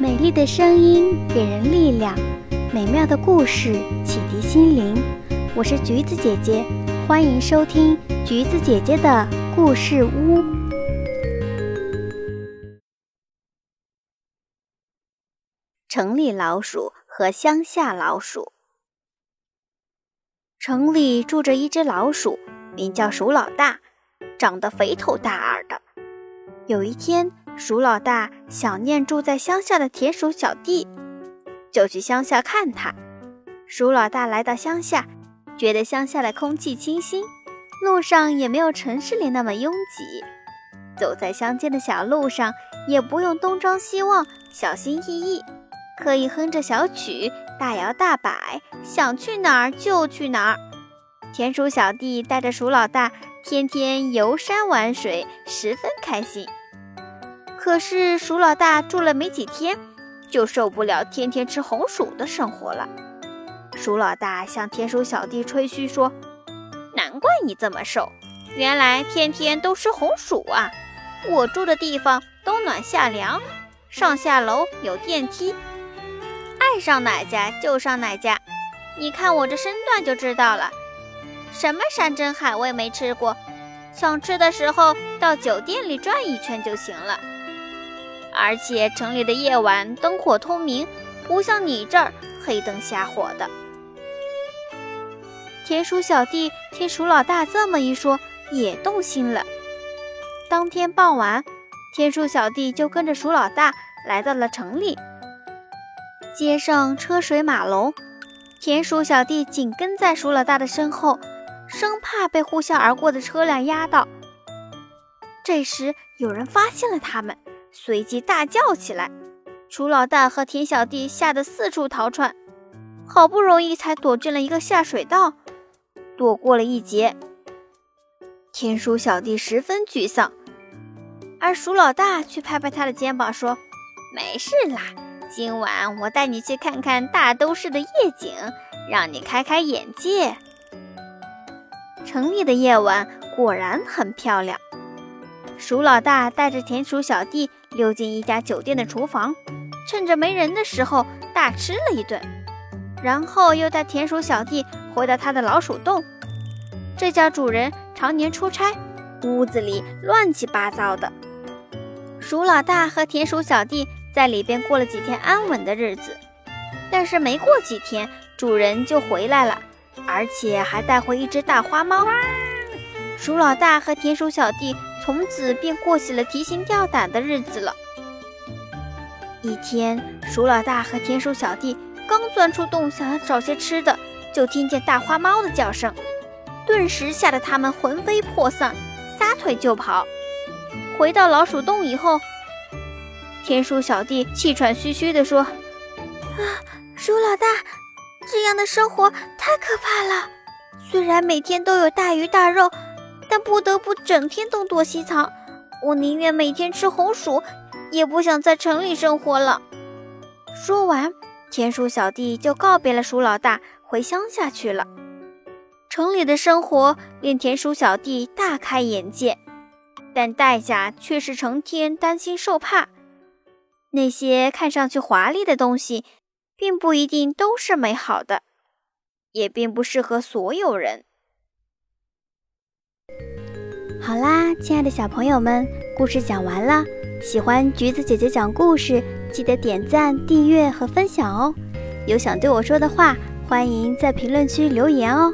美丽的声音给人力量，美妙的故事启迪心灵。我是橘子姐姐，欢迎收听橘子姐姐的故事屋。城里老鼠和乡下老鼠。城里住着一只老鼠，名叫鼠老大，长得肥头大耳的。有一天，鼠老大想念住在乡下的田鼠小弟，就去乡下看他。鼠老大来到乡下，觉得乡下的空气清新，路上也没有城市里那么拥挤。走在乡间的小路上，也不用东张西望，小心翼翼，可以哼着小曲，大摇大摆，想去哪儿就去哪儿。田鼠小弟带着鼠老大，天天游山玩水，十分开心。可是鼠老大住了没几天，就受不了天天吃红薯的生活了。鼠老大向田鼠小弟吹嘘说：“难怪你这么瘦，原来天天都吃红薯啊！我住的地方冬暖夏凉，上下楼有电梯，爱上哪家就上哪家。你看我这身段就知道了。什么山珍海味没吃过，想吃的时候到酒店里转一圈就行了。”而且城里的夜晚灯火通明，不像你这儿黑灯瞎火的。田鼠小弟听鼠老大这么一说，也动心了。当天傍晚，田鼠小弟就跟着鼠老大来到了城里。街上车水马龙，田鼠小弟紧跟在鼠老大的身后，生怕被呼啸而过的车辆压到。这时，有人发现了他们。随即大叫起来，鼠老大和田小弟吓得四处逃窜，好不容易才躲进了一个下水道，躲过了一劫。田鼠小弟十分沮丧，而鼠老大却拍拍他的肩膀说：“没事啦，今晚我带你去看看大都市的夜景，让你开开眼界。”城里的夜晚果然很漂亮。鼠老大带着田鼠小弟。溜进一家酒店的厨房，趁着没人的时候大吃了一顿，然后又带田鼠小弟回到他的老鼠洞。这家主人常年出差，屋子里乱七八糟的。鼠老大和田鼠小弟在里边过了几天安稳的日子，但是没过几天，主人就回来了，而且还带回一只大花猫。鼠老大和田鼠小弟。从此便过起了提心吊胆的日子了。一天，鼠老大和田鼠小弟刚钻出洞，想要找些吃的，就听见大花猫的叫声，顿时吓得他们魂飞魄散，撒腿就跑。回到老鼠洞以后，田鼠小弟气喘吁吁地说：“啊，鼠老大，这样的生活太可怕了。虽然每天都有大鱼大肉。”但不得不整天东躲西藏，我宁愿每天吃红薯，也不想在城里生活了。说完，田鼠小弟就告别了鼠老大，回乡下去了。城里的生活令田鼠小弟大开眼界，但代价却是成天担心受怕。那些看上去华丽的东西，并不一定都是美好的，也并不适合所有人。好啦，亲爱的小朋友们，故事讲完了。喜欢橘子姐姐讲故事，记得点赞、订阅和分享哦。有想对我说的话，欢迎在评论区留言哦。